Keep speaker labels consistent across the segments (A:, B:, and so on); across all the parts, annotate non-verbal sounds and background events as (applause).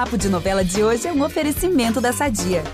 A: Papo de Novela de hoje é um oferecimento da Sadia.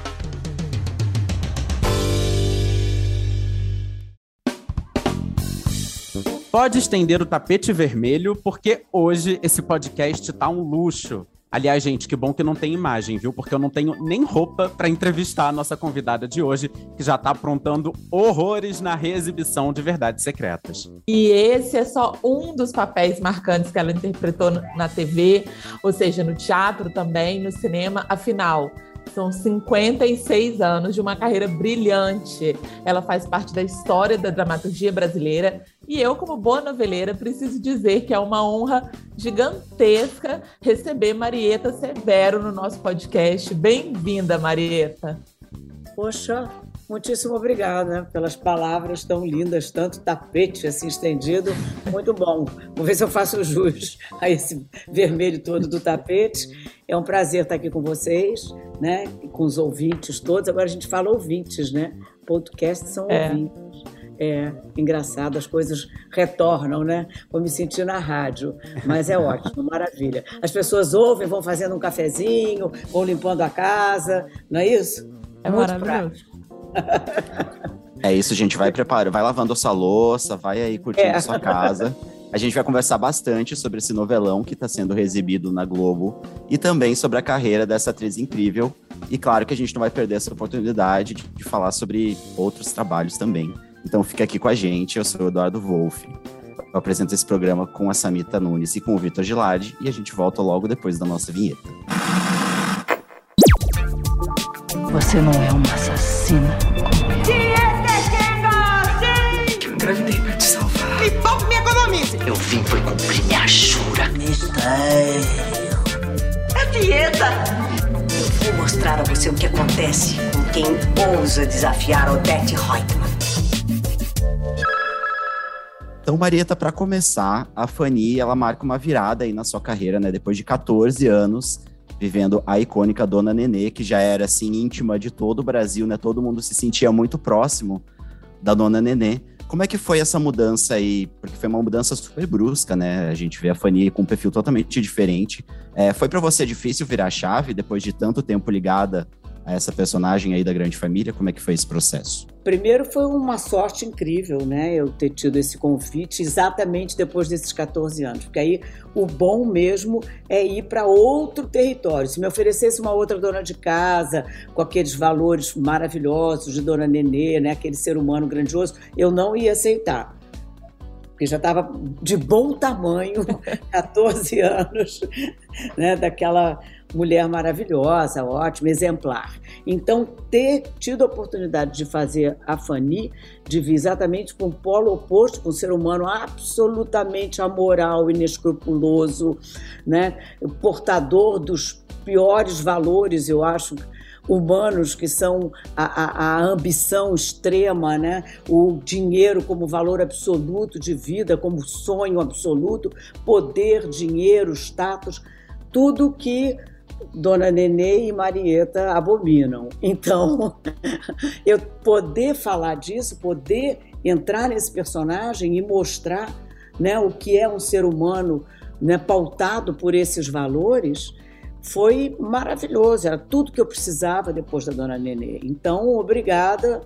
B: Pode estender o tapete vermelho, porque hoje esse podcast tá um luxo. Aliás, gente, que bom que não tem imagem, viu? Porque eu não tenho nem roupa para entrevistar a nossa convidada de hoje, que já tá aprontando horrores na reexibição de Verdades Secretas.
C: E esse é só um dos papéis marcantes que ela interpretou na TV, ou seja, no teatro também, no cinema. Afinal, são 56 anos de uma carreira brilhante. Ela faz parte da história da dramaturgia brasileira. E eu, como boa noveleira, preciso dizer que é uma honra gigantesca receber Marieta Severo no nosso podcast. Bem-vinda, Marieta.
D: Poxa, Muitíssimo obrigada pelas palavras tão lindas, tanto tapete assim estendido, muito bom. Vou ver se eu faço jus a esse vermelho todo do tapete. É um prazer estar aqui com vocês, né? E com os ouvintes todos. Agora a gente fala ouvintes, né? Podcast são é. ouvintes. É engraçado, as coisas retornam, né? Vou me sentir na rádio, mas é ótimo, (laughs) maravilha. As pessoas ouvem, vão fazendo um cafezinho, vão limpando a casa, não é isso?
C: É Muito maravilhoso. Prático.
E: É isso, gente. Vai preparando, vai lavando a sua louça, vai aí curtindo é. a sua casa. A gente vai conversar bastante sobre esse novelão que está sendo exibido na Globo e também sobre a carreira dessa atriz incrível. E claro que a gente não vai perder essa oportunidade de, de falar sobre outros trabalhos também. Então fica aqui com a gente, eu sou o Eduardo Wolff. Eu apresento esse programa com a Samita Nunes e com o Vitor Gilardi e a gente volta logo depois da nossa vinheta.
F: Você não é uma assassina como eu.
G: Que eu engravidei pra te salvar. Me
H: poupe me economize.
F: Eu vim foi cumprir minha jura.
H: Mistério. É dieta.
F: Eu vou mostrar a você o que acontece com quem ousa desafiar Odette Reutemann.
E: Então, Marieta, para começar, a Fanny, ela marca uma virada aí na sua carreira, né? Depois de 14 anos, vivendo a icônica Dona Nenê, que já era assim íntima de todo o Brasil, né? Todo mundo se sentia muito próximo da Dona Nenê. Como é que foi essa mudança aí? Porque foi uma mudança super brusca, né? A gente vê a Fanny com um perfil totalmente diferente. É, foi para você difícil virar a chave depois de tanto tempo ligada a essa personagem aí da grande família? Como é que foi esse processo?
D: Primeiro foi uma sorte incrível, né? Eu ter tido esse convite exatamente depois desses 14 anos, porque aí o bom mesmo é ir para outro território. Se me oferecesse uma outra dona de casa com aqueles valores maravilhosos de Dona Nenê, né? Aquele ser humano grandioso, eu não ia aceitar porque já estava de bom tamanho, (laughs) 14 anos, né, daquela mulher maravilhosa, ótima, exemplar. Então, ter tido a oportunidade de fazer a Fanny, de vir exatamente para um polo oposto, com um ser humano absolutamente amoral, inescrupuloso, né? portador dos piores valores, eu acho, humanos que são a, a, a, ambição extrema, né? o dinheiro como valor absoluto de vida, como sonho absoluto, poder, dinheiro, status, tudo que Dona Nenê e Marieta abominam. Então, (laughs) eu poder falar disso, poder entrar nesse personagem e mostrar né, o que é um ser humano né, pautado por esses valores, foi maravilhoso. Era tudo que eu precisava depois da Dona Nenê. Então, obrigada.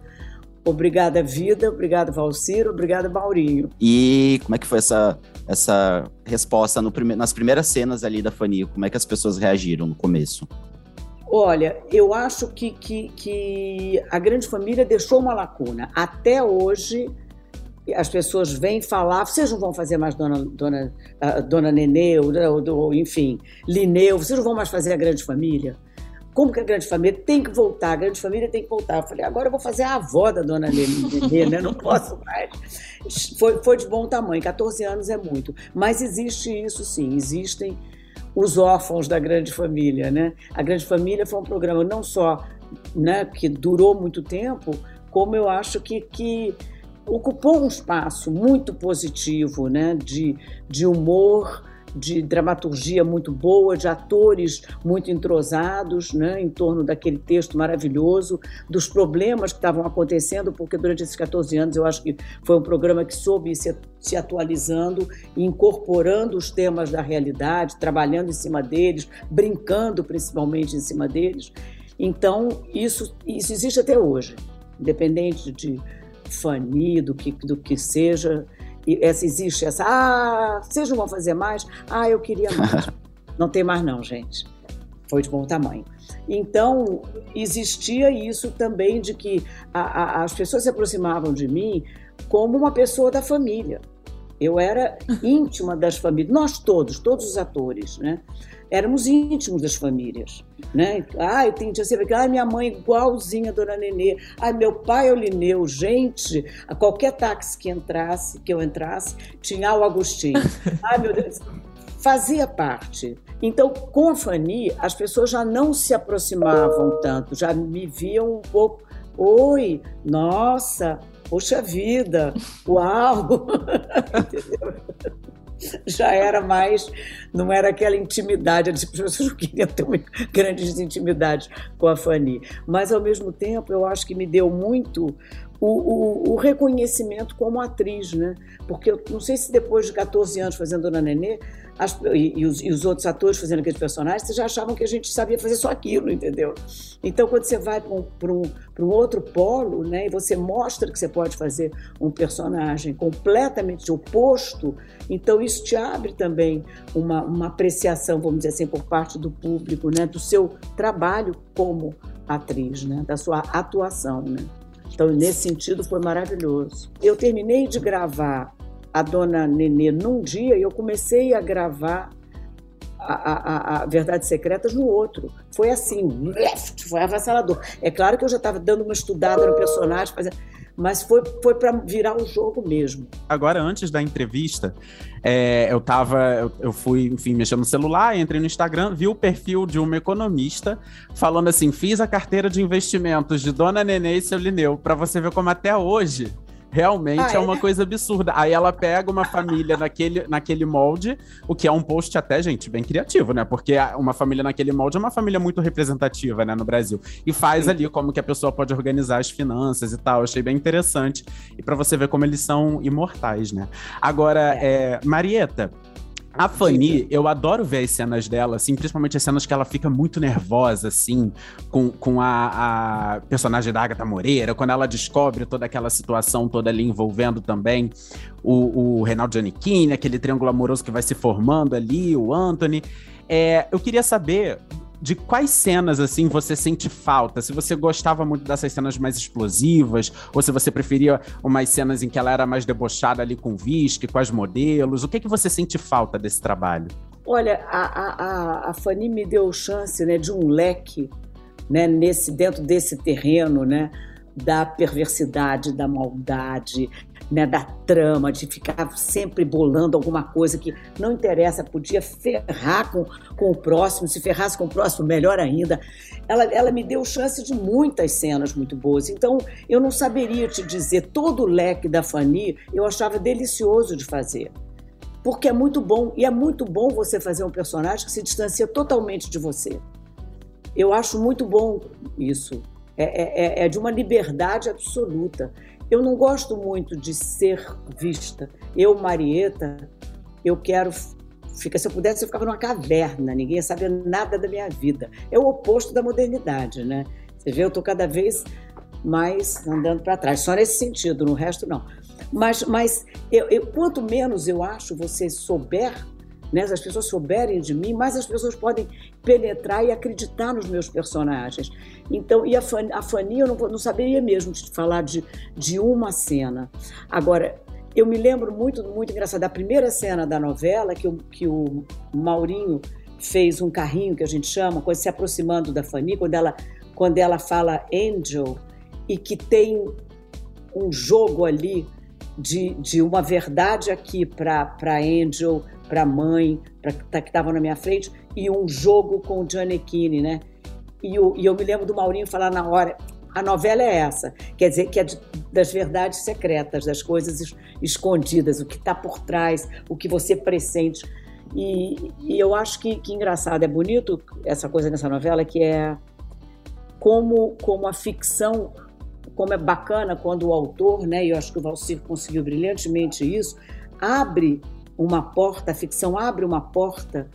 D: Obrigada, Vida. Obrigada, Valciro. Obrigada, Maurinho.
E: E como é que foi essa essa resposta no prime nas primeiras cenas ali da Fanny? Como é que as pessoas reagiram no começo?
D: Olha, eu acho que, que, que a grande família deixou uma lacuna. Até hoje, as pessoas vêm falar, vocês não vão fazer mais Dona, dona, uh, dona Nenê, ou, ou, enfim, Lineu, vocês não vão mais fazer a grande família? Como que a grande família tem que voltar? A grande família tem que voltar. Eu falei, agora eu vou fazer a avó da dona Nenê, né? Não posso mais. Foi, foi de bom tamanho, 14 anos é muito. Mas existe isso sim, existem os órfãos da grande família, né? A grande família foi um programa não só né, que durou muito tempo, como eu acho que, que ocupou um espaço muito positivo, né? De, de humor, de dramaturgia muito boa, de atores muito entrosados né, em torno daquele texto maravilhoso, dos problemas que estavam acontecendo, porque durante esses 14 anos eu acho que foi um programa que soube se, se atualizando incorporando os temas da realidade, trabalhando em cima deles, brincando principalmente em cima deles. Então, isso, isso existe até hoje, independente de Fanny, do que, do que seja essa existe essa, ah, vocês não vão fazer mais? Ah, eu queria mais. (laughs) não tem mais não, gente. Foi de bom tamanho. Então, existia isso também de que a, a, as pessoas se aproximavam de mim como uma pessoa da família. Eu era íntima das famílias, nós todos, todos os atores, né? éramos íntimos das famílias. Né? Ah, eu tinha sempre ah, minha mãe igualzinha a Dona Nenê, ah, meu pai é o Lineu, gente, a qualquer táxi que entrasse, que eu entrasse, tinha o Agostinho. (laughs) ah, meu Deus, fazia parte. Então, com a Fanny, as pessoas já não se aproximavam tanto, já me viam um pouco, oi, nossa, poxa vida, uau! (laughs) Já era mais, não era aquela intimidade, as pessoas não queriam ter (laughs) grandes intimidades com a Fanny. Mas, ao mesmo tempo, eu acho que me deu muito o, o, o, reconhecimento como atriz, né? Porque eu não sei se depois de 14 anos fazendo Dona Nenê, as, e, e, os, e, os, outros atores fazendo aqueles personagens, vocês já achavam que a gente sabia fazer só aquilo, entendeu? Então, quando você vai para um, um, um outro polo, né, e você mostra que você pode fazer um personagem completamente oposto, então isso te abre também uma, uma apreciação, vamos dizer assim, por parte do público, né, do seu trabalho como atriz, né, da sua atuação, né? Então, nesse sentido, foi maravilhoso. Eu terminei de gravar a Dona Nenê num dia e eu comecei a gravar a, a, a Verdades Secretas no outro. Foi assim, left, foi avassalador. É claro que eu já estava dando uma estudada no personagem, fazendo mas foi, foi para virar o jogo mesmo.
B: Agora, antes da entrevista, é, eu tava, eu, eu, fui, enfim, mexendo no celular, entrei no Instagram, vi o perfil de uma economista falando assim: fiz a carteira de investimentos de Dona Nenê e seu Lineu, para você ver como até hoje Realmente ah, é? é uma coisa absurda. Aí ela pega uma família naquele, naquele molde, o que é um post até, gente, bem criativo, né? Porque uma família naquele molde é uma família muito representativa, né, no Brasil. E faz Sim. ali como que a pessoa pode organizar as finanças e tal. Eu achei bem interessante. E para você ver como eles são imortais, né? Agora, é. É, Marieta, a Fanny, eu adoro ver as cenas dela, assim, principalmente as cenas que ela fica muito nervosa, assim, com, com a, a personagem da Agatha Moreira, quando ela descobre toda aquela situação toda ali envolvendo também o, o Reinaldo Giannichini, aquele triângulo amoroso que vai se formando ali, o Anthony. É, eu queria saber de quais cenas assim você sente falta? Se você gostava muito dessas cenas mais explosivas, ou se você preferia umas cenas em que ela era mais debochada ali com o Visque, com as modelos, o que que você sente falta desse trabalho?
D: Olha, a, a, a Fanny me deu chance né, de um leque né, nesse, dentro desse terreno, né? da perversidade, da maldade, né, da trama, de ficar sempre bolando alguma coisa que não interessa, podia ferrar com, com o próximo, se ferrasse com o próximo, melhor ainda. Ela, ela me deu chance de muitas cenas muito boas, então eu não saberia te dizer todo o leque da Fanny, eu achava delicioso de fazer. Porque é muito bom, e é muito bom você fazer um personagem que se distancia totalmente de você. Eu acho muito bom isso. É, é, é, é de uma liberdade absoluta. Eu não gosto muito de ser vista. Eu, Marieta, eu quero. Fica, se eu pudesse, eu ficava numa caverna, ninguém ia saber nada da minha vida. É o oposto da modernidade, né? Você vê, eu estou cada vez mais andando para trás, só nesse sentido, no resto não. Mas, mas eu, eu, quanto menos eu acho você souber né, as pessoas souberem de mim, mais as pessoas podem penetrar e acreditar nos meus personagens. Então, e a a Fanny eu não, não saberia mesmo falar de, de uma cena. Agora, eu me lembro muito, muito engraçado, da primeira cena da novela, que o, que o Maurinho fez um carrinho, que a gente chama, quando se aproximando da Fanny, quando ela, quando ela fala Angel, e que tem um jogo ali de, de uma verdade aqui para Angel, para a mãe, para tá, que estavam na minha frente, e um jogo com o Giannichini, né? E, o, e eu me lembro do Maurinho falar na hora, a novela é essa, quer dizer que é das verdades secretas, das coisas escondidas, o que está por trás, o que você pressente. E, e eu acho que, que engraçado, é bonito essa coisa nessa novela, que é como, como a ficção, como é bacana quando o autor, né, e eu acho que o Valcir conseguiu brilhantemente isso, abre uma porta, a ficção abre uma porta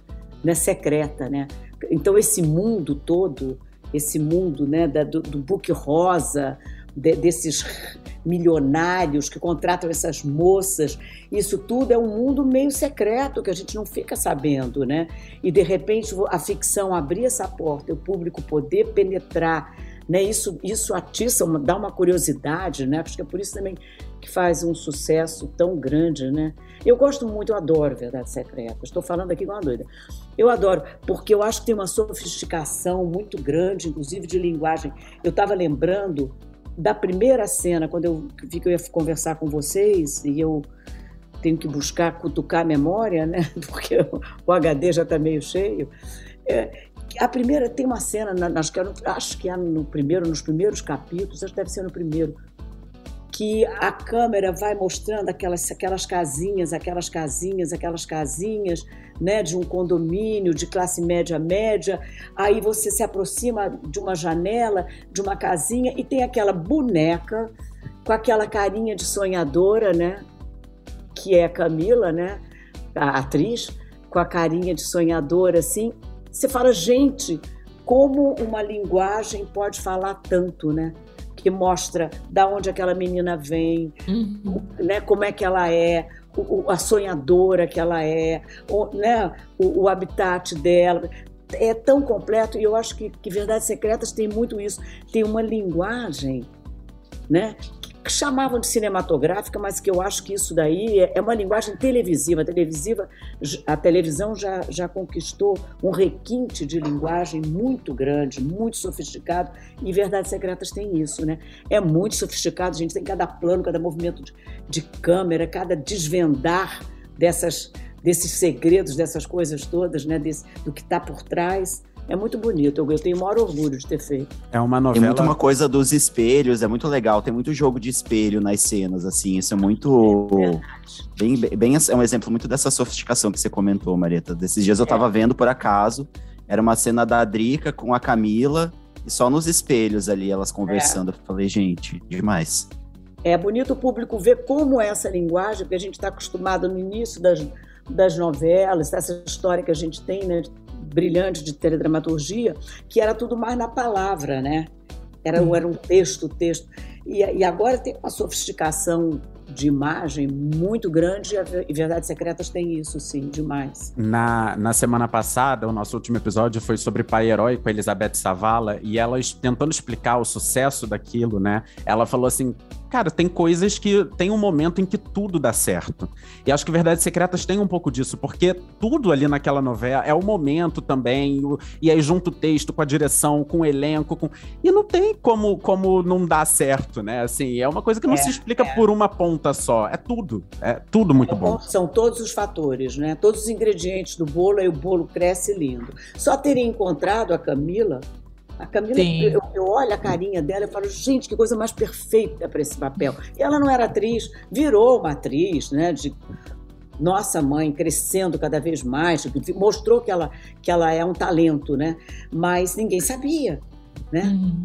D: né, secreta, né? Então esse mundo todo, esse mundo né, da, do, do book rosa, de, desses milionários que contratam essas moças, isso tudo é um mundo meio secreto que a gente não fica sabendo, né? E de repente a ficção abrir essa porta, o público poder penetrar né? Isso, isso atiça, uma, dá uma curiosidade, né? Acho que é por isso também que faz um sucesso tão grande, né? Eu gosto muito, eu adoro Verdade Secreta. Estou falando aqui com uma doida. Eu adoro, porque eu acho que tem uma sofisticação muito grande, inclusive de linguagem. Eu estava lembrando da primeira cena, quando eu vi que eu ia conversar com vocês, e eu tenho que buscar, cutucar a memória, né? (laughs) Porque o HD já está meio cheio. É, a primeira tem uma cena, acho que, é no, acho que é no primeiro, nos primeiros capítulos, acho que deve ser no primeiro, que a câmera vai mostrando aquelas, aquelas casinhas, aquelas casinhas, aquelas casinhas, né, de um condomínio de classe média média. Aí você se aproxima de uma janela, de uma casinha e tem aquela boneca com aquela carinha de sonhadora, né, que é a Camila, né, a atriz, com a carinha de sonhadora assim, você fala, gente, como uma linguagem pode falar tanto, né? Que mostra da onde aquela menina vem, uhum. né? Como é que ela é, o, a sonhadora que ela é, o, né? O, o, habitat dela. É tão completo e eu acho que, que Verdades Secretas tem muito isso. Tem uma linguagem né, que chamavam de cinematográfica, mas que eu acho que isso daí é, é uma linguagem televisiva. A, televisiva, a televisão já, já conquistou um requinte de linguagem muito grande, muito sofisticado, e Verdades Secretas tem isso, né? É muito sofisticado, a gente tem cada plano, cada movimento de, de câmera, cada desvendar dessas, desses segredos, dessas coisas todas, né? Desse, do que está por trás. É muito bonito, eu, eu tenho o maior orgulho de ter feito.
E: É uma novela. Tem muito uma coisa dos espelhos, é muito legal. Tem muito jogo de espelho nas cenas, assim. Isso é muito. É bem, bem, é um exemplo muito dessa sofisticação que você comentou, Marieta. Desses dias eu tava é. vendo por acaso. Era uma cena da Drica com a Camila, e só nos espelhos ali, elas conversando. É. Eu falei, gente, demais.
D: É bonito o público ver como é essa linguagem, porque a gente está acostumado no início das, das novelas, essa história que a gente tem, né? Brilhante de teledramaturgia, que era tudo mais na palavra, né? Era, era um texto, texto. E, e agora tem uma sofisticação de imagem muito grande e Verdades Secretas tem isso, sim, demais.
B: Na, na semana passada, o nosso último episódio foi sobre Pai Herói com a Elizabeth Savala e ela tentando explicar o sucesso daquilo, né? Ela falou assim: cara, tem coisas que tem um momento em que tudo dá certo. E acho que Verdades Secretas tem um pouco disso, porque tudo ali naquela novela é o momento também, o, e aí junto o texto com a direção, com o elenco, com... e não tem como, como não dar certo, né? Assim, é uma coisa que não é, se explica é. por uma ponta só, é tudo, é tudo muito é, bom.
D: São todos os fatores, né? Todos os ingredientes do bolo, aí o bolo cresce lindo. Só teria encontrado a Camila a Camila, eu, eu, olho a carinha dela e falo, gente, que coisa mais perfeita para esse papel. E ela não era atriz, virou uma atriz, né? De nossa mãe crescendo cada vez mais, mostrou que ela, que ela é um talento, né? Mas ninguém sabia, né?
B: Uhum.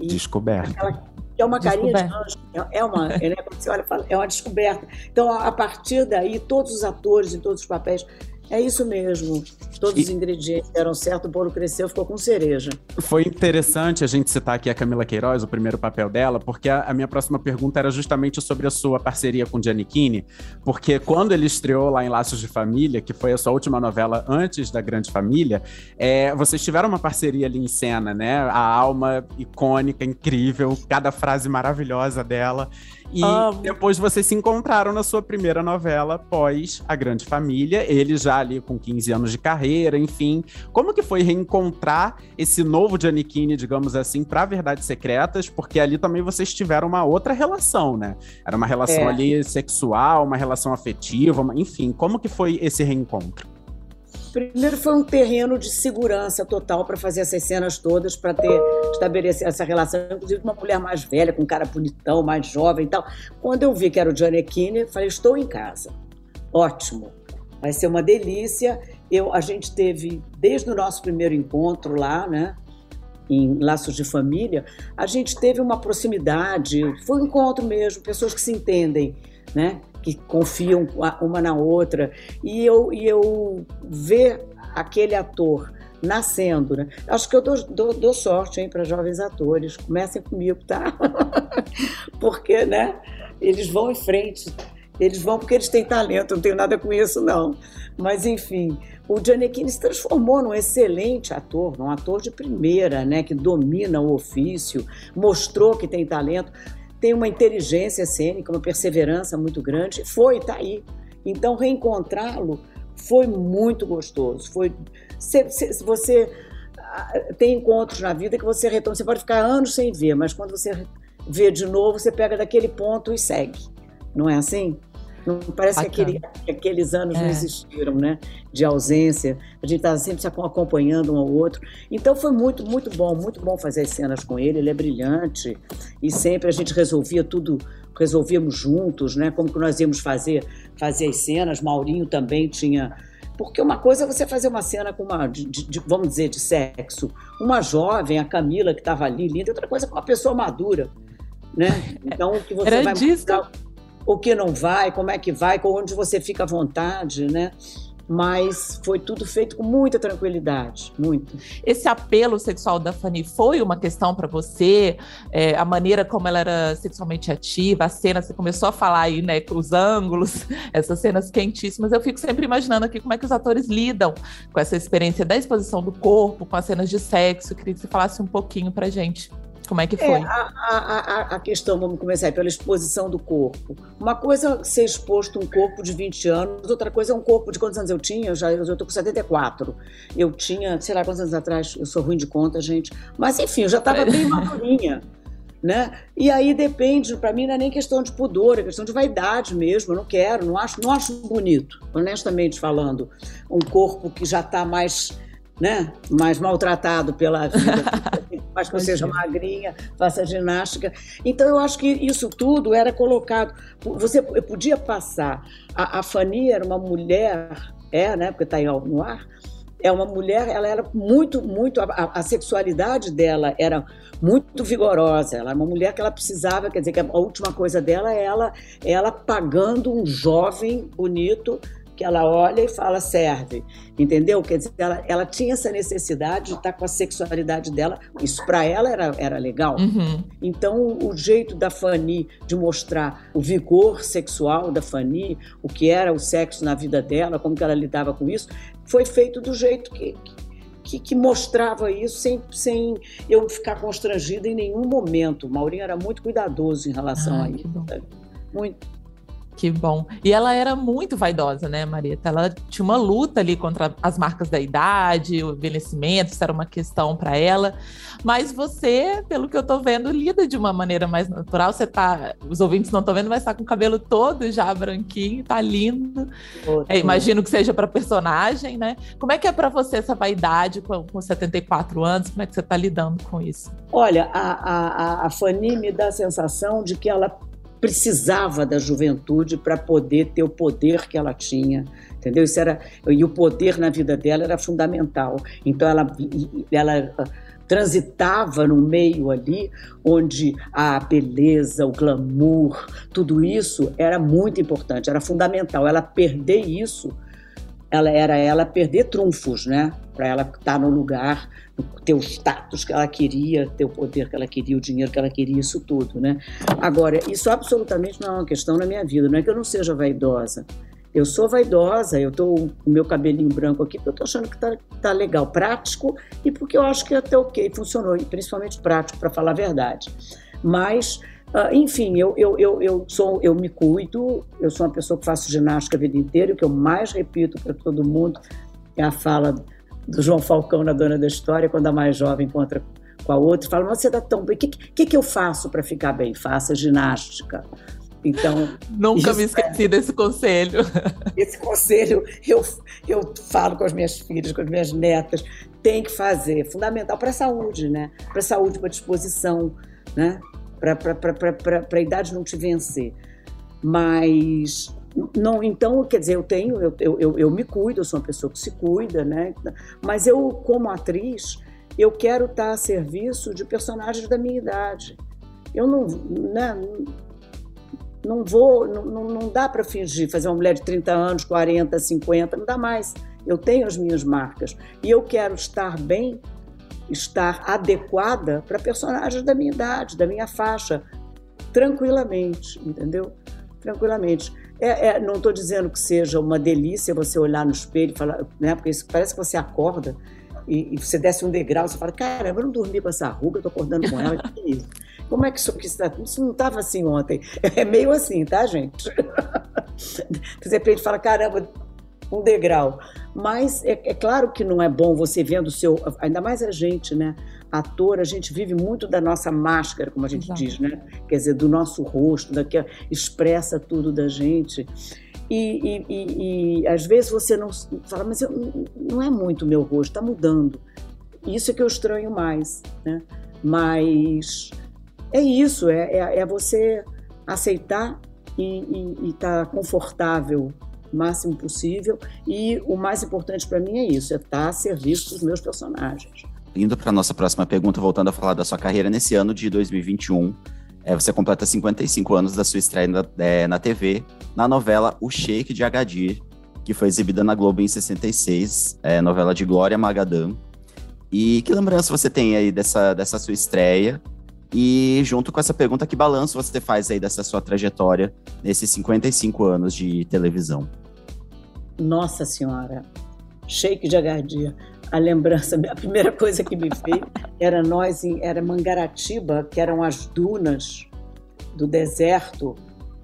B: Descoberta.
D: é uma carinha de anjo, é, é uma, é, né, quando você olha, é uma descoberta. Então, a partir daí, todos os atores em todos os papéis é isso mesmo. Todos e... os ingredientes deram certo, o bolo cresceu, ficou com cereja.
B: Foi interessante a gente citar aqui a Camila Queiroz, o primeiro papel dela, porque a, a minha próxima pergunta era justamente sobre a sua parceria com Giannichini, porque quando ele estreou lá em Laços de Família, que foi a sua última novela antes da Grande Família, é, vocês tiveram uma parceria ali em cena, né? A alma icônica, incrível, cada frase maravilhosa dela. E Amo. depois vocês se encontraram na sua primeira novela pós A Grande Família, ele já ali com 15 anos de carreira, enfim. Como que foi reencontrar esse novo Giannichini, digamos assim, para Verdades Secretas? Porque ali também vocês tiveram uma outra relação, né? Era uma relação é. ali sexual, uma relação afetiva, uma... enfim. Como que foi esse reencontro?
D: Primeiro foi um terreno de segurança total para fazer essas cenas todas, para ter estabelecer essa relação, inclusive uma mulher mais velha, com um cara bonitão, mais jovem e tal. Quando eu vi que era o Johnny Keane, falei: estou em casa. Ótimo. Vai ser uma delícia. Eu, a gente teve, desde o nosso primeiro encontro lá, né? Em Laços de Família, a gente teve uma proximidade, foi um encontro mesmo, pessoas que se entendem, né? Que confiam uma na outra. E eu, e eu ver aquele ator nascendo, né? Acho que eu dou, dou, dou sorte, para jovens atores. Comecem comigo, tá? (laughs) porque, né? Eles vão em frente. Eles vão porque eles têm talento, não tenho nada com isso, não. Mas, enfim, o Gianecchini se transformou num excelente ator, num ator de primeira, né? Que domina o ofício, mostrou que tem talento, tem uma inteligência cênica, uma perseverança muito grande. Foi, tá aí. Então, reencontrá-lo foi muito gostoso. Foi se, se, você ah, tem encontros na vida que você retorna, você pode ficar anos sem ver, mas quando você vê de novo, você pega daquele ponto e segue. Não é assim? Não parece que, aquele, que, aqueles anos é. não existiram, né? De ausência. A gente estava sempre se acompanhando um ao outro. Então foi muito, muito bom, muito bom fazer as cenas com ele. Ele é brilhante e sempre a gente resolvia tudo, resolvíamos juntos, né? Como que nós íamos fazer, fazer as cenas. Maurinho também tinha porque uma coisa é você fazer uma cena com uma, de, de, vamos dizer, de sexo, uma jovem, a Camila, que estava ali, linda, outra coisa é com uma pessoa madura, né? (laughs) Então, que você
C: Era
D: vai
C: disso.
D: mostrar o que não vai, como é que vai, onde você fica à vontade, né? mas foi tudo feito com muita tranquilidade, muito.
C: Esse apelo sexual da Fanny foi uma questão para você? É, a maneira como ela era sexualmente ativa, a cena, você começou a falar aí, né, com os ângulos, (laughs) essas cenas quentíssimas. Eu fico sempre imaginando aqui como é que os atores lidam com essa experiência da exposição do corpo, com as cenas de sexo. Eu queria que você falasse um pouquinho para gente. Como é que foi? É,
D: a, a, a, questão, vamos começar aí, pela exposição do corpo. Uma coisa é ser exposto um corpo de 20 anos, outra coisa é um corpo de quantos anos eu tinha? Eu já eu tô com 74. Eu tinha, sei lá quantos anos atrás, eu sou ruim de conta, gente. Mas enfim, eu já estava bem madurinha. Né? E aí depende, para mim não é nem questão de pudor, é questão de vaidade mesmo. Eu não quero, não acho, não acho bonito, honestamente falando, um corpo que já está mais né, mais maltratado pela vida, (laughs) faz que seja magrinha, faça ginástica. Então, eu acho que isso tudo era colocado. Você podia passar. A, a Fanny era uma mulher, é, né, porque está no ar, é uma mulher, ela era muito, muito, a, a, sexualidade dela era muito vigorosa, ela era uma mulher que ela precisava, quer dizer, que a última coisa dela é ela, ela pagando um jovem bonito que ela olha e fala serve, entendeu? Quer dizer, ela, ela tinha essa necessidade de estar com a sexualidade dela, isso para ela era, era legal.
C: Uhum.
D: Então, o jeito da Fanny de mostrar o vigor sexual da Fanny, o que era o sexo na vida dela, como que ela lidava com isso, foi feito do jeito que, que, que, mostrava isso sem, sem eu ficar constrangida em nenhum momento. O Maurinho era muito cuidadoso em relação a isso. Muito.
C: Que bom. E ela era muito vaidosa, né, Marieta? Ela tinha uma luta ali contra as marcas da idade, o envelhecimento, isso era uma questão para ela. Mas você, pelo que eu tô vendo, lida de uma maneira mais natural. Você tá, os ouvintes não estão vendo, mas tá com o cabelo todo já branquinho, tá lindo. É, imagino que seja para personagem, né? Como é que é para você essa vaidade com, com 74 anos? Como é que você tá lidando com isso?
D: Olha, a, a, a Fanny me dá a sensação de que ela precisava da juventude para poder ter o poder que ela tinha, entendeu? Isso era e o poder na vida dela era fundamental. Então ela ela ah, transitava no meio ali onde a beleza, o glamour, tudo isso era muito importante, era fundamental. Ela perder isso, ela era ela perder trunfos, né? Para ela estar no lugar ter o status que ela queria, ter o poder que ela queria, o dinheiro que ela queria, isso tudo, né? Agora, isso absolutamente não é uma questão na minha vida, não é que eu não seja vaidosa. Eu sou vaidosa, eu tô com o meu cabelinho branco aqui porque eu tô achando que tá, tá legal, prático e porque eu acho que até ok, funcionou, e principalmente prático, para falar a verdade. Mas, uh, enfim, eu, eu, eu, eu, sou, eu me cuido, eu sou uma pessoa que faço ginástica a vida inteira, e o que eu mais repito para todo mundo é a fala do João Falcão na Dona da História, quando a mais jovem encontra com a outra, fala: Mas você está tão bem, o que, que, que eu faço para ficar bem? Faça ginástica. Então.
C: Nunca isso, me esqueci é, desse conselho. (laughs)
D: Esse conselho eu, eu falo com as minhas filhas, com as minhas netas, tem que fazer, fundamental para a saúde, né? Para a saúde, para a disposição, né? Para a idade não te vencer. Mas não, então, quer dizer, eu tenho, eu, eu, eu me cuido, eu sou uma pessoa que se cuida, né? Mas eu, como atriz, eu quero estar a serviço de personagens da minha idade. Eu não, né, não vou, não, não dá para fingir, fazer uma mulher de 30 anos, 40, 50, não dá mais. Eu tenho as minhas marcas e eu quero estar bem, estar adequada para personagens da minha idade, da minha faixa, tranquilamente, entendeu? Tranquilamente. É, é, não estou dizendo que seja uma delícia você olhar no espelho falar, né? Porque isso, parece que você acorda e, e, você desce um degrau, você fala, caramba, eu não dormi com essa ruga, estou acordando com ela, que isso? Como é que isso, está? Isso não estava assim ontem. É meio assim, tá, gente? (laughs) De repente fala, caramba, um degrau. Mas é, é, claro que não é bom você vendo o seu. Ainda mais a gente, né? Ator, a gente vive muito da nossa máscara, como a gente Exato. diz, né? Quer dizer, do nosso rosto, daquela, expressa tudo da gente. E, e, e, e, às vezes você não fala, mas eu, não é muito o meu rosto, está mudando. Isso é que eu estranho mais, né? Mas é isso, é, é, é você aceitar e estar tá confortável máximo possível. E o mais importante para mim é isso, é estar tá a serviço dos meus personagens.
E: Indo para a nossa próxima pergunta, voltando a falar da sua carreira nesse ano de 2021, é, você completa 55 anos da sua estreia na, é, na TV, na novela O Sheik de Agadir, que foi exibida na Globo em 66, é, novela de Glória Magadã. E que lembrança você tem aí dessa, dessa sua estreia? E junto com essa pergunta, que balanço você faz aí dessa sua trajetória nesses 55 anos de televisão?
D: Nossa Senhora, Sheik de Agadir a lembrança, a primeira coisa que me veio era nós em era Mangaratiba, que eram as dunas do deserto.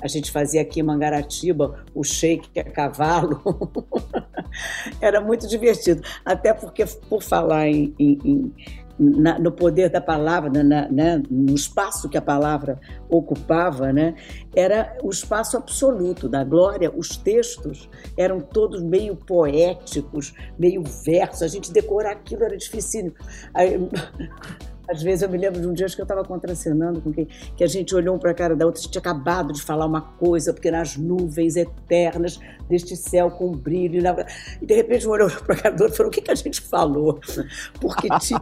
D: A gente fazia aqui em Mangaratiba o shake a cavalo. (laughs) era muito divertido. Até porque, por falar em, em, na, no poder da palavra, na, né, no espaço que a palavra ocupava, né, era o espaço absoluto da glória. Os textos eram todos meio poéticos, meio versos. A gente decorar aquilo era difícil. (laughs) Às vezes eu me lembro de um dia que eu estava contracenando com quem, que a gente olhou um para a cara da outra, a gente tinha acabado de falar uma coisa, porque nas nuvens eternas deste céu com brilho, e de repente um olhou para a cara do outro e falou: o que, que a gente falou? Porque (laughs) tinha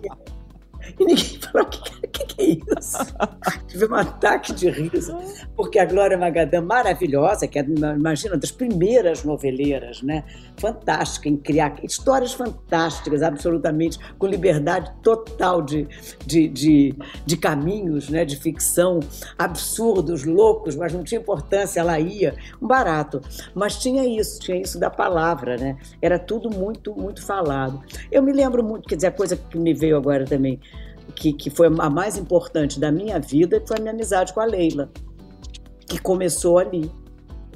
D: e ninguém (laughs) falou: o que, (laughs) que, que, é isso? Tive um ataque de riso, porque a Glória Magadã, maravilhosa, que é, imagina, das primeiras noveleiras, né? Fantástica em criar histórias fantásticas, absolutamente, com liberdade total de, de, de, de caminhos, né? De ficção, absurdos, loucos, mas não tinha importância, ela ia, um barato. Mas tinha isso, tinha isso da palavra, né? Era tudo muito, muito falado. Eu me lembro muito, quer dizer, a coisa que me veio agora também, que, que foi a mais importante da minha vida, foi a minha amizade com a Leila, que começou ali.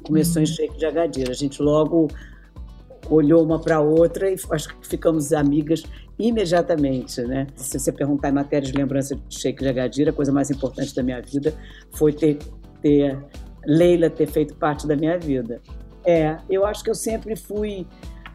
D: Começou uhum. em Sheik de Agadir. A gente logo olhou uma para a outra e acho que ficamos amigas imediatamente, né? Se você perguntar em matéria de lembrança de Sheik de Agadir, a coisa mais importante da minha vida foi ter, ter Leila ter feito parte da minha vida. É, eu acho que eu sempre fui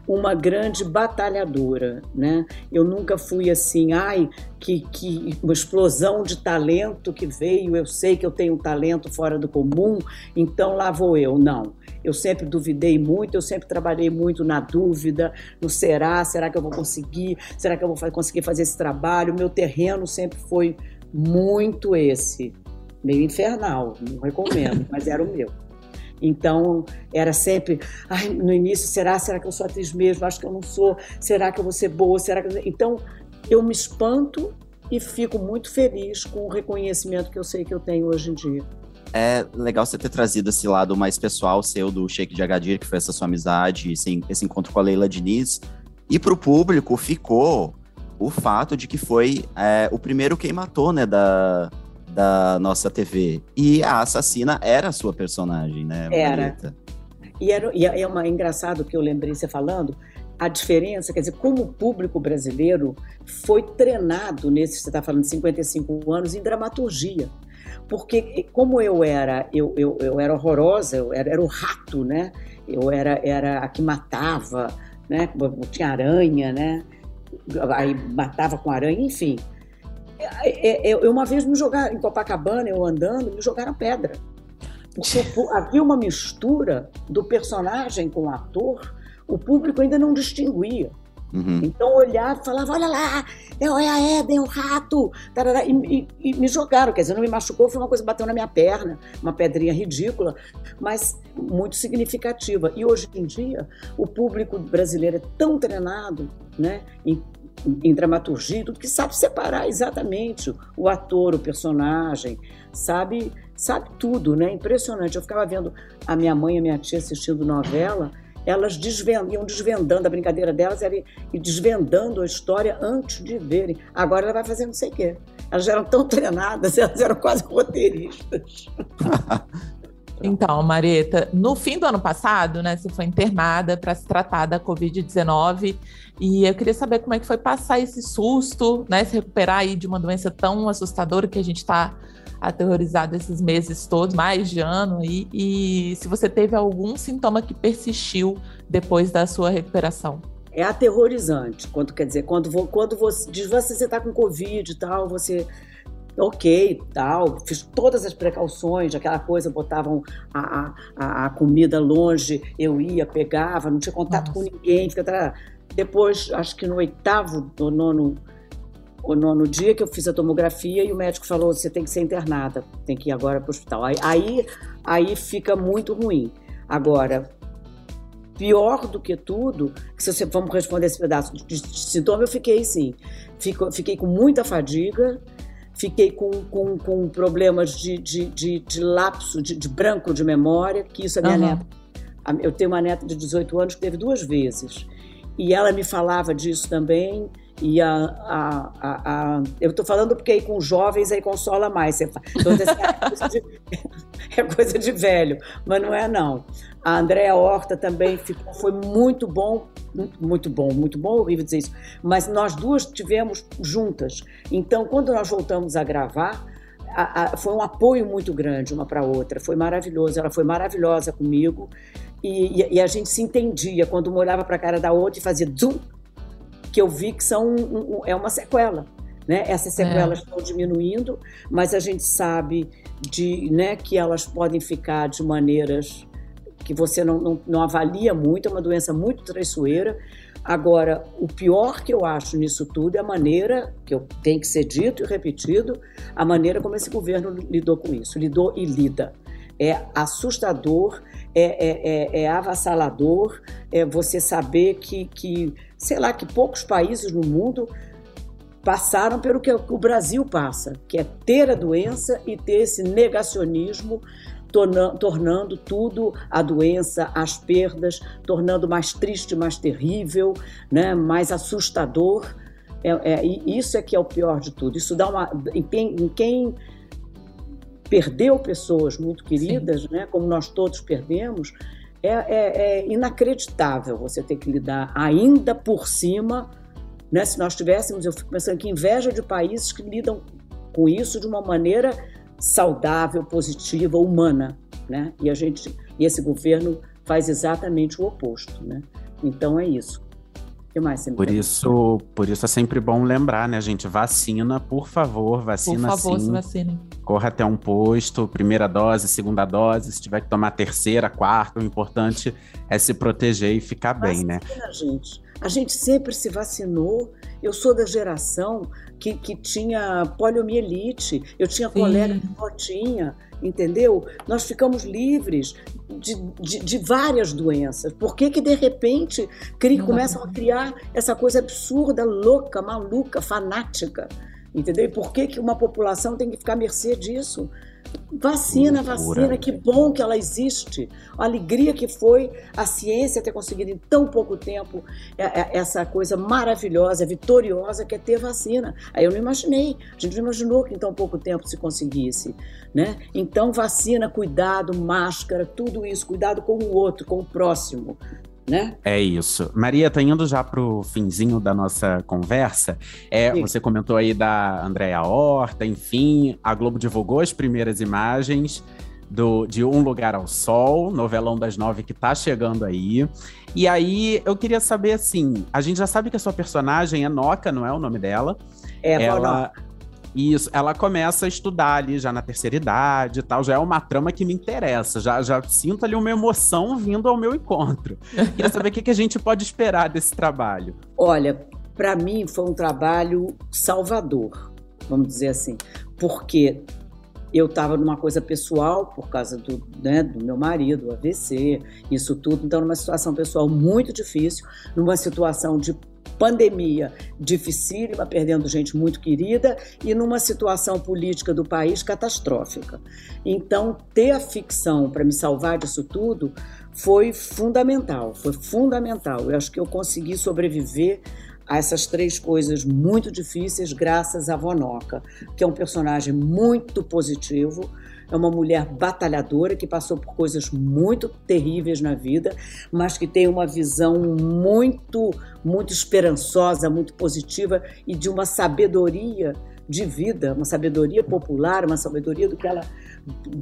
D: uma grande batalhadora, né? Eu nunca fui assim, ai, que, que uma explosão de talento que veio, eu sei que eu tenho um talento fora do comum, então lá vou eu. Não. Eu sempre duvidei muito, eu sempre trabalhei muito na dúvida, no será, será que eu vou conseguir? Será que eu vou conseguir fazer esse trabalho? Meu terreno sempre foi muito esse, meio infernal, não recomendo, mas era o meu. Então, era sempre, ai, no início, será? Será que eu sou atriz mesmo? Acho que eu não sou. Será que eu vou ser boa? Será que. Então, eu me espanto e fico muito feliz com o reconhecimento que eu sei que eu tenho hoje em dia.
E: É legal você ter trazido esse lado mais pessoal seu do Sheik de Agadir, que foi essa sua amizade, esse, esse encontro com a Leila Diniz. E para o público ficou o fato de que foi é, o primeiro quem matou, né, da, da nossa TV. E a assassina era a sua personagem, né?
D: Era. E, era, e é uma, é engraçado que eu lembrei você falando, a diferença, quer dizer, como o público brasileiro foi treinado nesse, você está falando de 55 anos, em dramaturgia. Porque como eu era, eu, eu, eu era horrorosa, eu era, era o rato, né? Eu era, era a que matava, né? Tinha aranha, né? Aí matava com aranha, enfim. É, é, eu, uma vez me jogaram, em Copacabana, eu andando, me jogaram pedra. porque (laughs) havia uma mistura do personagem com o ator, o público ainda não distinguia. Uhum. Então olhava e falava: olha lá, é a Eden, o rato. Tarará, e, e, e, me jogaram, quer dizer, não me machucou, foi uma coisa que bateu na minha perna, uma pedrinha ridícula, mas muito significativa. E hoje em dia, o público brasileiro é tão treinado né, em, em dramaturgia, tudo que sabe separar exatamente o ator, o personagem, sabe, sabe tudo, né? Impressionante. Eu ficava vendo a minha mãe e a minha tia assistindo novela elas desvend, iam desvendando a brincadeira delas e desvendando a história antes de verem. Agora ela vai fazer não sei o quê. Elas eram tão (laughs) treinadas, elas eram quase roteiristas. (laughs)
C: Então, Mareta, no fim do ano passado, né, você foi internada para se tratar da Covid-19 e eu queria saber como é que foi passar esse susto, né, se recuperar aí de uma doença tão assustadora que a gente está aterrorizado esses meses todos, mais de ano, e, e se você teve algum sintoma que persistiu depois da sua recuperação.
D: É aterrorizante, quando quer dizer, quando, quando você diz você está com Covid e tal, você ok, tal, fiz todas as precauções, aquela coisa, botavam a, a, a comida longe, eu ia, pegava, não tinha contato Nossa. com ninguém, fica, depois, acho que no oitavo ou nono o nono dia que eu fiz a tomografia e o médico falou: você tem que ser internada, tem que ir agora para o hospital. Aí, aí, aí fica muito ruim. Agora, pior do que tudo, se você vamos responder esse pedaço de, de, de sintoma, eu fiquei sim. Fico, fiquei com muita fadiga, fiquei com, com, com problemas de, de, de, de lapso, de, de, branco de memória, que isso é minha uhum. neta. Eu tenho uma neta de 18 anos que teve duas vezes. E ela me falava disso também. E a, a, a, a eu estou falando porque aí com jovens aí consola mais. Você fala, então, é, coisa de, (laughs) é coisa de velho, mas não é não. A Andréa Horta também ficou, foi muito bom, muito bom, muito bom, horrível dizer isso, mas nós duas tivemos juntas. Então, quando nós voltamos a gravar, a, a, foi um apoio muito grande uma para outra, foi maravilhoso. Ela foi maravilhosa comigo e, e, e, a gente se entendia quando uma olhava para a cara da outra e fazia zoom que eu vi que são um, um, é uma sequela. Né? Essas sequelas é. estão diminuindo, mas a gente sabe de, né, que elas podem ficar de maneiras que você não, não, não avalia muito, é uma doença muito traiçoeira. Agora, o pior que eu acho nisso tudo é a maneira, que eu, tem que ser dito e repetido, a maneira como esse governo lidou com isso, lidou e lida. É assustador, é, é, é, é avassalador, é você saber que, que sei lá, que poucos países no mundo passaram pelo que o Brasil passa, que é ter a doença e ter esse negacionismo, tornando, tudo a doença, as perdas, tornando mais triste, mais terrível, né, mais assustador. É, é, isso é que é o pior de tudo. Isso dá uma. Em quem, em quem perdeu pessoas muito queridas, né, como nós todos perdemos, é, é, é, inacreditável você ter que lidar ainda por cima. Né? Se nós tivéssemos, eu fico pensando que inveja de países que lidam com isso de uma maneira saudável, positiva, humana, né? E a gente, e esse governo faz exatamente o oposto, né? Então é isso que mais você
B: Por isso, por isso é sempre bom lembrar, né, gente? Vacina, por favor, vacina
C: por favor,
B: sim.
C: Se vacine.
B: Corra até um posto, primeira dose, segunda dose, se tiver que tomar terceira, quarta, o importante é se proteger e ficar vacina,
D: bem, né? gente. A gente sempre se vacinou. Eu sou da geração que, que tinha poliomielite. Eu tinha Sim. colega que não tinha entendeu? Nós ficamos livres de, de, de, várias doenças. Por que, que de repente cri, começam a criar essa coisa absurda, louca, maluca, fanática? Entendeu? E por que, que uma população tem que ficar à mercê disso? Vacina, vacina, que bom que ela existe. A alegria que foi a ciência ter conseguido em tão pouco tempo é, é, essa coisa maravilhosa, vitoriosa que é ter vacina. Aí eu não imaginei, a gente não imaginou que em tão pouco tempo se conseguisse. Né? Então, vacina, cuidado, máscara, tudo isso, cuidado com o outro, com o próximo né?
B: É isso. Maria, tá indo já pro finzinho da nossa conversa. É, você comentou aí da Andréa Horta, enfim, a Globo divulgou as primeiras imagens do, de Um Lugar ao Sol, novelão das nove que tá chegando aí. E aí, eu queria saber, assim, a gente já sabe que a sua personagem é Noca, não é o nome dela?
D: É, Ela...
B: Isso, ela começa a estudar ali já na terceira idade e tal. Já é uma trama que me interessa. Já, já sinto ali uma emoção vindo ao meu encontro. (laughs) Queria saber o que, que a gente pode esperar desse trabalho.
D: Olha, para mim foi um trabalho salvador, vamos dizer assim, porque eu estava numa coisa pessoal por causa do, né, do meu marido, AVC, isso tudo. Então, numa situação pessoal muito difícil, numa situação de pandemia dificílima, perdendo gente muito querida, e numa situação política do país catastrófica. Então, ter a ficção para me salvar disso tudo foi fundamental, foi fundamental. Eu acho que eu consegui sobreviver a essas três coisas muito difíceis graças a Vonoca, que é um personagem muito positivo, é uma mulher batalhadora que passou por coisas muito terríveis na vida, mas que tem uma visão muito, muito esperançosa, muito positiva e de uma sabedoria de vida, uma sabedoria popular, uma sabedoria do que ela,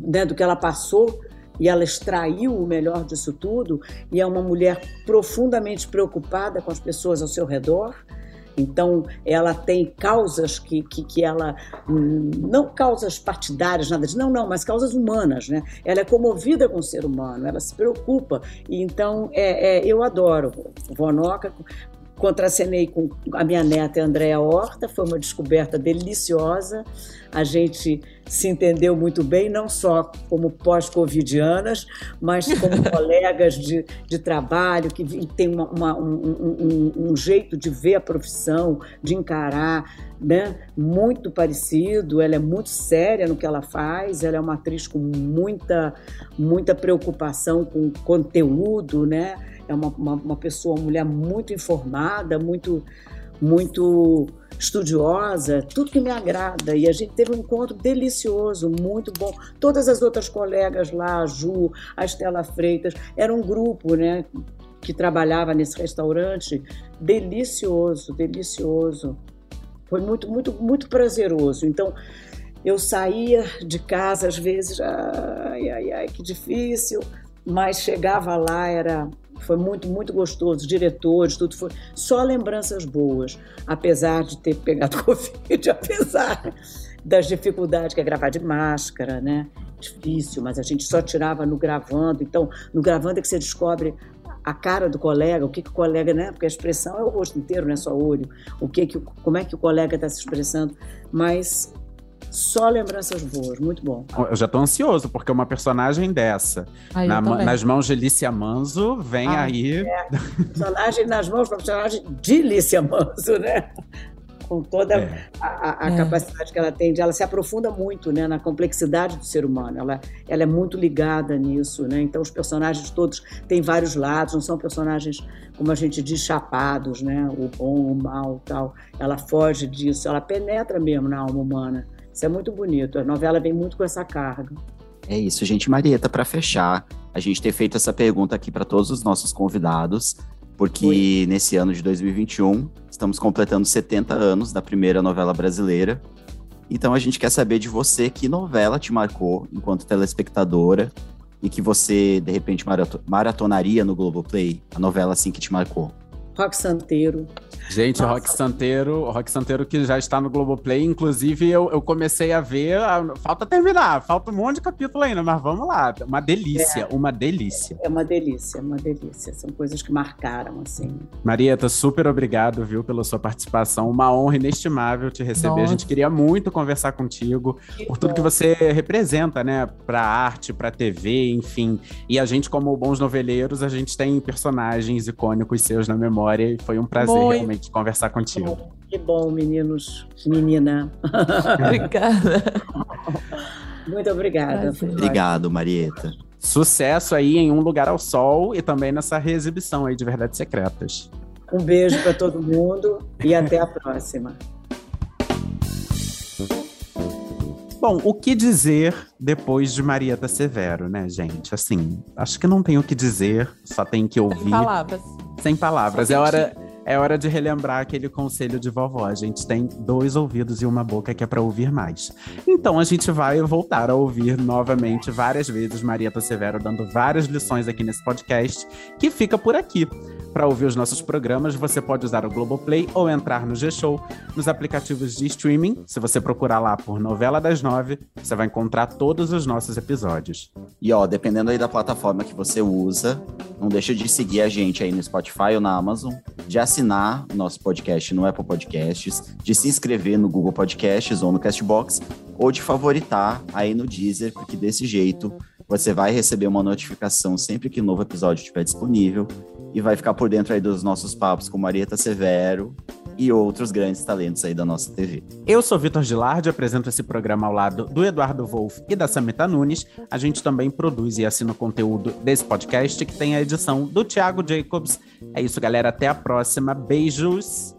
D: né, do que ela passou e ela extraiu o melhor disso tudo e é uma mulher profundamente preocupada com as pessoas ao seu redor. Então, ela tem causas que, que, que ela. Não causas partidárias, nada disso, não, não, mas causas humanas, né? Ela é comovida com o ser humano, ela se preocupa. Então, é, é, eu adoro Vonoca, contracenei com a minha neta Andréa Horta, foi uma descoberta deliciosa. A gente se entendeu muito bem, não só como pós-covidianas, mas como (laughs) colegas de, de trabalho, que tem uma, uma, um, um, um, jeito de ver a profissão, de encarar, né? muito parecido. Ela é muito séria no que ela faz, ela é uma atriz com muita, muita preocupação com conteúdo, né? É uma, uma, uma pessoa, uma mulher muito informada, muito, muito estudiosa, tudo que me agrada. E a gente teve um encontro delicioso, muito bom. Todas as outras colegas lá, a Ju, a Estela Freitas, era um grupo, né? Que trabalhava nesse restaurante, delicioso, delicioso. Foi muito, muito, muito prazeroso. Então, eu saía de casa às vezes, ai, ai, ai, que difícil, mas chegava lá, era foi muito, muito gostoso. Diretores, tudo foi só lembranças boas, apesar de ter pegado (laughs) Covid, apesar das dificuldades que é gravar de máscara, né? Difícil, mas a gente só tirava no gravando. Então, no gravando é que você descobre a cara do colega, o que, que o colega, né? Porque a expressão é o rosto inteiro, não é só olho. O que, que como é que o colega está se expressando? Mas só lembranças boas, muito bom.
B: Eu já tô ansioso, porque uma personagem dessa, Ai, na, nas mãos de Lícia Manzo, vem ah, aí. É.
D: Personagem nas mãos de personagem de Lícia Manzo, né? Com toda é. a, a é. capacidade que ela tem, de, ela se aprofunda muito né, na complexidade do ser humano. Ela, ela é muito ligada nisso, né? Então os personagens todos têm vários lados, não são personagens como a gente diz chapados, né? O bom, o mal, tal. Ela foge disso, ela penetra mesmo na alma humana. Isso é muito bonito. A novela vem muito com essa carga.
E: É isso, gente. Marieta, para fechar, a gente ter feito essa pergunta aqui para todos os nossos convidados, porque Oi. nesse ano de 2021 estamos completando 70 anos da primeira novela brasileira. Então a gente quer saber de você que novela te marcou enquanto telespectadora e que você, de repente, maratonaria no Globoplay, a novela assim que te marcou.
D: Rock Santeiro,
B: Gente, o Rock Santeiro, Rock Santeiro que já está no Globoplay, inclusive eu, eu comecei a ver, a, falta terminar, falta um monte de capítulo ainda, mas vamos lá, uma delícia, é, uma delícia.
D: É uma delícia, uma delícia, são coisas que marcaram, assim.
B: Marieta, super obrigado, viu, pela sua participação, uma honra inestimável te receber, Nossa. a gente queria muito conversar contigo, que por tudo bom. que você representa, né, pra arte, pra TV, enfim, e a gente como bons noveleiros, a gente tem personagens icônicos seus na memória e foi um prazer muito. realmente conversar contigo.
D: Que bom, meninos, menina. (laughs)
C: obrigada.
D: Muito obrigada.
E: Obrigado, Marieta.
B: Sucesso aí em Um Lugar ao Sol e também nessa reexibição aí de Verdades Secretas.
D: Um beijo para todo mundo e até a próxima.
B: Bom, o que dizer depois de Marieta Severo, né, gente? Assim, acho que não tem o que dizer, só tem que ouvir. Sem
C: palavras.
B: Sem palavras. É hora É hora de relembrar aquele conselho de vovó. A gente tem dois ouvidos e uma boca que é para ouvir mais. Então a gente vai voltar a ouvir novamente várias vezes Marieta Severo dando várias lições aqui nesse podcast, que fica por aqui. Para ouvir os nossos programas, você pode usar o Globoplay ou entrar no G-Show, nos aplicativos de streaming. Se você procurar lá por Novela das Nove, você vai encontrar todos os nossos episódios.
E: E ó, dependendo aí da plataforma que você usa, não deixa de seguir a gente aí no Spotify ou na Amazon, de assinar o nosso podcast no Apple Podcasts, de se inscrever no Google Podcasts ou no Castbox, ou de favoritar aí no Deezer, porque desse jeito você vai receber uma notificação sempre que um novo episódio estiver disponível e vai ficar por dentro aí dos nossos papos com Marieta Severo e outros grandes talentos aí da nossa TV.
B: Eu sou Vitor Gilardi, apresento esse programa ao lado do Eduardo Wolff e da Samita Nunes. A gente também produz e assina o conteúdo desse podcast, que tem a edição do Thiago Jacobs. É isso, galera. Até a próxima. Beijos!